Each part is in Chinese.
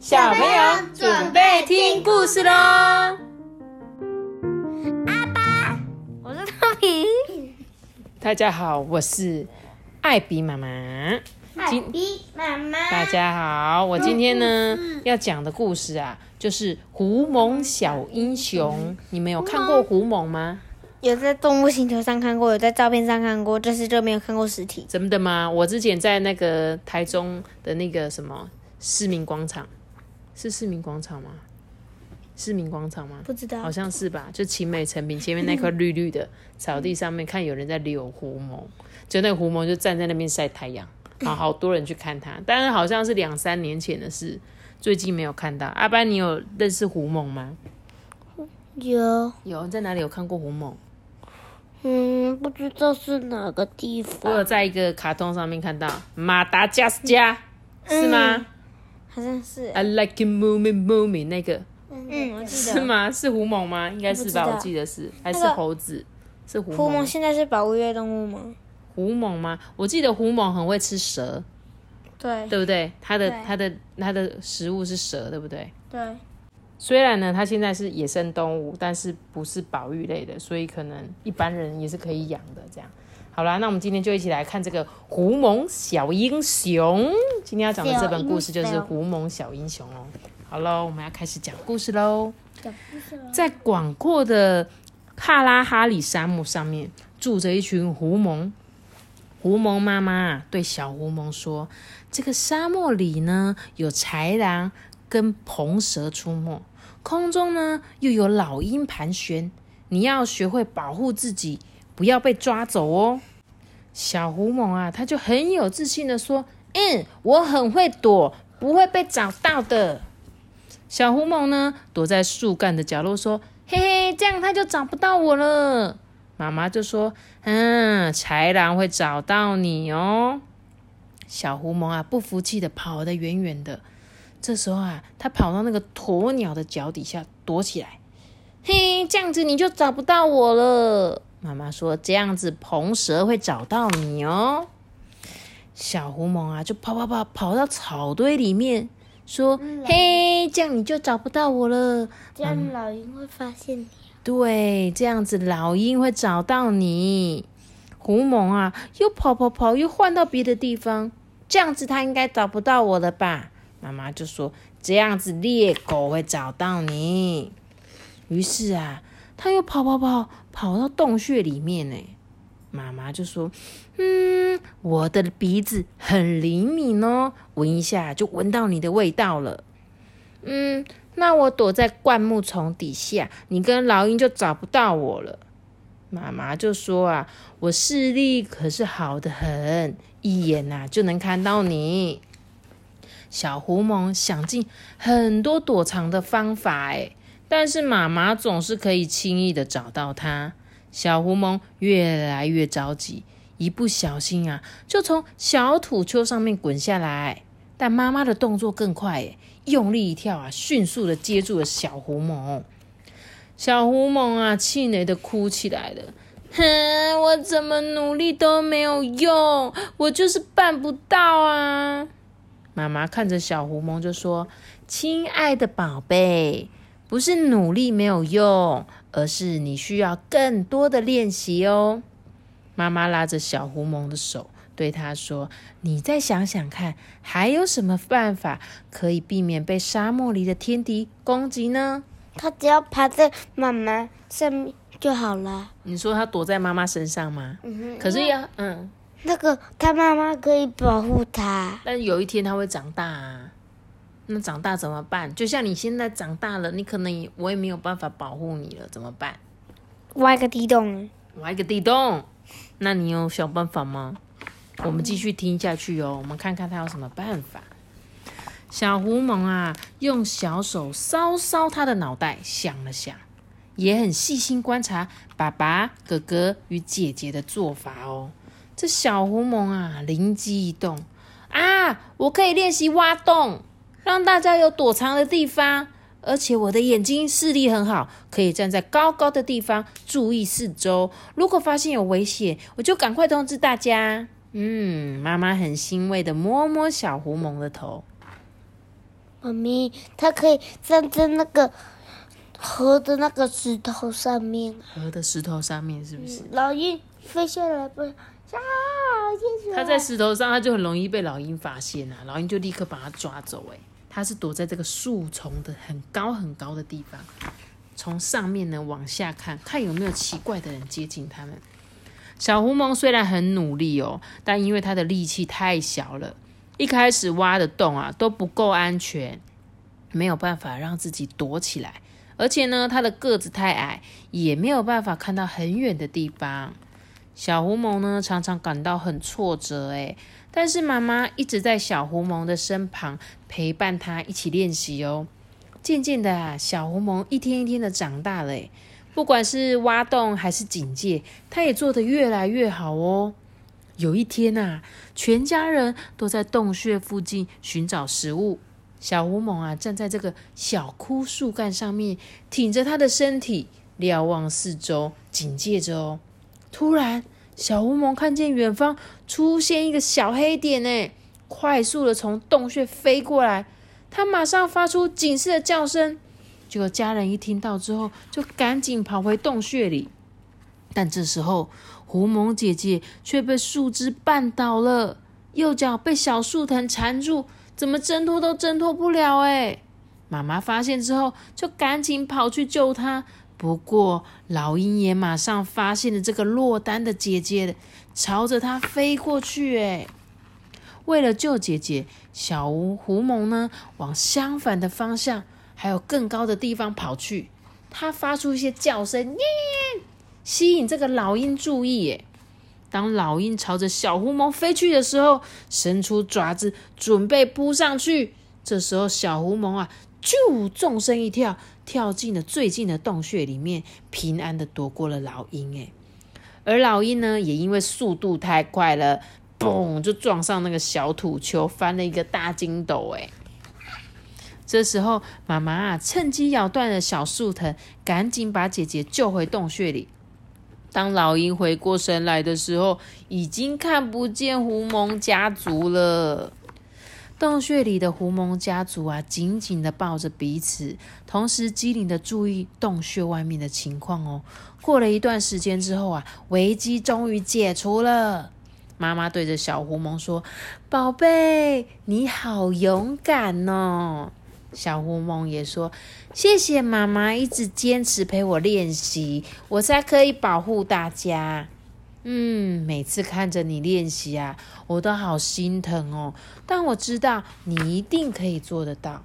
小朋友准备听故事喽！阿爸，我是托比。大家好，我是艾比妈妈。艾比妈妈，大家好，我今天呢要讲的故事啊，就是《狐獴小英雄》。你们有看过《狐獴》吗？有在动物星球上看过，有在照片上看过，但是就没有看过实体。真的吗？我之前在那个台中的那个什么市民广场，是市民广场吗？市民广场吗？不知道，好像是吧。就晴美成品前面那块绿绿的 草地上面，看有人在遛狐獴，就那个狐獴就站在那边晒太阳，啊，好多人去看它。但是好像是两三年前的事，最近没有看到。阿班，你有认识狐獴吗？有有，在哪里有看过狐獴？嗯，不知道是哪个地方。我有在一个卡通上面看到马达加斯加，是吗？好像是。I like it moving moving 那个嗯，我记得。是吗？是狐獴吗？应该是吧，我记得是，还是猴子？是狐狐獴獴？现在是保护类动物吗？狐獴吗？我记得狐獴很会吃蛇，对对不对？它的它的它的食物是蛇，对不对？对。虽然呢，它现在是野生动物，但是不是保育类的，所以可能一般人也是可以养的。这样，好啦，那我们今天就一起来看这个狐獴小英雄。今天要讲的这本故事就是《狐獴小英雄》哦。好喽，我们要开始讲故事喽。在广阔的卡拉哈里沙漠上面，住着一群狐獴。狐獴妈妈对小狐獴说：“这个沙漠里呢，有豺狼跟蓬蛇出没，空中呢又有老鹰盘旋。你要学会保护自己，不要被抓走哦。”小狐獴啊，他就很有自信的说：“嗯，我很会躲，不会被找到的。”小狐獴呢，躲在树干的角落说：“嘿嘿，这样他就找不到我了。”妈妈就说：“嗯，豺狼会找到你哦。”小狐獴啊，不服气的跑得远远的。这时候啊，他跑到那个鸵鸟的脚底下躲起来。嘿，这样子你就找不到我了。妈妈说：“这样子蓬蛇会找到你哦。”小狐獴啊，就跑跑跑跑到草堆里面，说：“嘿，这样你就找不到我了。”这样老鹰会发现你。对，这样子老鹰会找到你。狐獴啊，又跑跑跑，又换到别的地方，这样子它应该找不到我了吧？妈妈就说：“这样子猎狗会找到你。”于是啊，它又跑跑跑，跑到洞穴里面呢。妈妈就说：“嗯，我的鼻子很灵敏哦，闻一下就闻到你的味道了。”嗯，那我躲在灌木丛底下，你跟老鹰就找不到我了。妈妈就说啊，我视力可是好的很，一眼呐、就能看到你。小狐獴想尽很多躲藏的方法，哎，但是妈妈总是可以轻易的找到它。小狐獴越来越着急，一不小心啊，就从小土丘上面滚下来。但妈妈的动作更快，用力一跳啊，迅速的接住了小狐獴。小狐獴啊，气馁的哭起来了。哼，我怎么努力都没有用，我就是办不到啊！妈妈看着小狐獴就说：“亲爱的宝贝，不是努力没有用，而是你需要更多的练习哦。”妈妈拉着小狐獴的手，对他说：“你再想想看，还有什么办法可以避免被沙漠里的天敌攻击呢？”他只要趴在妈妈上面就好了。你说他躲在妈妈身上吗？嗯可是要嗯，那个他妈妈可以保护他。但有一天他会长大啊。那长大怎么办？就像你现在长大了，你可能也我也没有办法保护你了，怎么办？挖一个地洞，挖一个地洞。那你有想办法吗？我们继续听下去哦，我们看看他有什么办法。小狐獴啊，用小手搔搔他的脑袋，想了想，也很细心观察爸爸、哥哥与姐姐的做法哦。这小狐獴啊，灵机一动啊，我可以练习挖洞，让大家有躲藏的地方。而且我的眼睛视力很好，可以站在高高的地方注意四周。如果发现有危险，我就赶快通知大家。嗯，妈妈很欣慰的摸摸小狐獴的头。妈咪，它可以站在那个河的那个石头上面。河的石头上面是不是？老鹰飞下来不？啊！天它在石头上，他就很容易被老鹰发现啊！老鹰就立刻把他抓走。哎，他是躲在这个树丛的很高很高的地方，从上面呢往下看，看有没有奇怪的人接近他们。小狐獴虽然很努力哦，但因为它的力气太小了，一开始挖的洞啊都不够安全，没有办法让自己躲起来，而且呢，它的个子太矮，也没有办法看到很远的地方。小狐獴呢，常常感到很挫折，诶，但是妈妈一直在小狐獴的身旁陪伴它一起练习哦。渐渐的啊，小狐獴一天一天的长大了，诶，不管是挖洞还是警戒，它也做得越来越好哦。有一天啊，全家人都在洞穴附近寻找食物，小狐獴啊站在这个小枯树干上面，挺着它的身体，瞭望四周，警戒着哦。突然，小狐獴看见远方出现一个小黑点，呢，快速的从洞穴飞过来。它马上发出警示的叫声。结果家人一听到之后，就赶紧跑回洞穴里。但这时候，狐獴姐姐却被树枝绊倒了，右脚被小树藤缠住，怎么挣脱都挣脱不了。哎，妈妈发现之后，就赶紧跑去救她。不过，老鹰也马上发现了这个落单的姐姐，朝着它飞过去。哎，为了救姐姐，小狐狐獴呢往相反的方向，还有更高的地方跑去。它发出一些叫声，耶，吸引这个老鹰注意。哎，当老鹰朝着小狐獴飞去的时候，伸出爪子准备扑上去。这时候，小狐獴啊，就纵身一跳。跳进了最近的洞穴里面，平安的躲过了老鹰。哎，而老鹰呢，也因为速度太快了，嘣，就撞上那个小土丘，翻了一个大筋斗。哎，这时候妈妈，趁机咬断了小树藤，赶紧把姐姐救回洞穴里。当老鹰回过神来的时候，已经看不见狐獴家族了。洞穴里的狐獴家族啊，紧紧的抱着彼此，同时机灵的注意洞穴外面的情况哦。过了一段时间之后啊，危机终于解除了。妈妈对着小狐獴说：“宝贝，你好勇敢哦！”小狐獴也说：“谢谢妈妈一直坚持陪我练习，我才可以保护大家。”嗯，每次看着你练习啊，我都好心疼哦。但我知道你一定可以做得到。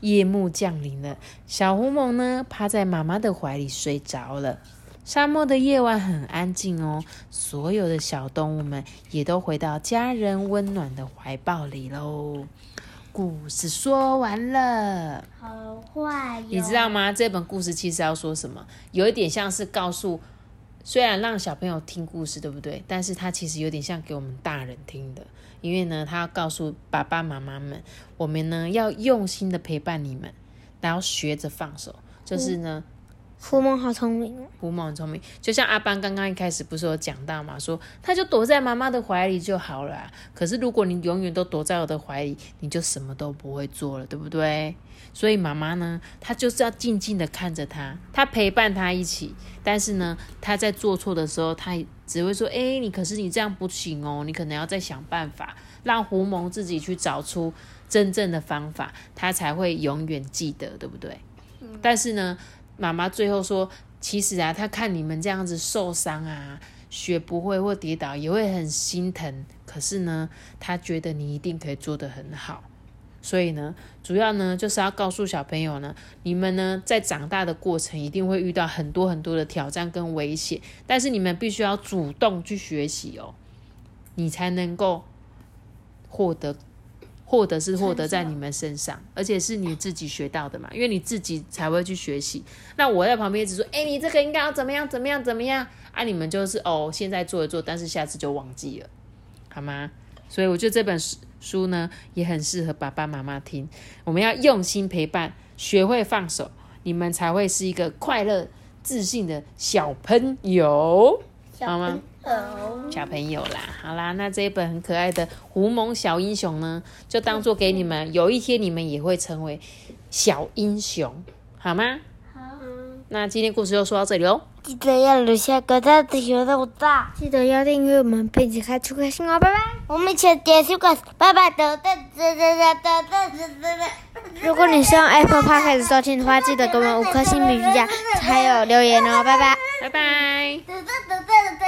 夜幕降临了，小狐獴呢趴在妈妈的怀里睡着了。沙漠的夜晚很安静哦，所有的小动物们也都回到家人温暖的怀抱里喽。故事说完了，好坏，你知道吗？这本故事其实要说什么？有一点像是告诉。虽然让小朋友听故事，对不对？但是他其实有点像给我们大人听的，因为呢，他要告诉爸爸妈妈们，我们呢要用心的陪伴你们，然后学着放手，就是呢。狐獴好聪明哦，狐獴很聪明，就像阿班刚刚一开始不是有讲到嘛，说他就躲在妈妈的怀里就好了。可是如果你永远都躲在我的怀里，你就什么都不会做了，对不对？所以妈妈呢，她就是要静静的看着他，她陪伴他一起。但是呢，他在做错的时候，他只会说：“哎，你可是你这样不行哦，你可能要再想办法，让狐獴自己去找出真正的方法，他才会永远记得，对不对？”但是呢。妈妈最后说：“其实啊，他看你们这样子受伤啊，学不会或跌倒，也会很心疼。可是呢，他觉得你一定可以做得很好。所以呢，主要呢就是要告诉小朋友呢，你们呢在长大的过程一定会遇到很多很多的挑战跟危险，但是你们必须要主动去学习哦，你才能够获得。”获得是获得在你们身上，而且是你自己学到的嘛，因为你自己才会去学习。那我在旁边只说，哎，你这个应该要怎么样怎么样怎么样啊？你们就是哦，现在做一做，但是下次就忘记了，好吗？所以我觉得这本书呢也很适合爸爸妈妈听。我们要用心陪伴，学会放手，你们才会是一个快乐、自信的小朋友，好吗？小朋友啦，好啦，那这一本很可爱的《胡蒙小英雄》呢，就当做给你们，有一天你们也会成为小英雄，好吗？好。那今天故事就说到这里喽。记得要留下个大的小的我大，记得要订阅我们，并且开出个心哦，拜拜。我们请点出个拜拜的的的的的的的的的。如果你是用 Apple Podcast 收听的话，记得给我们五颗星评价，还有留言哦，拜拜，拜拜。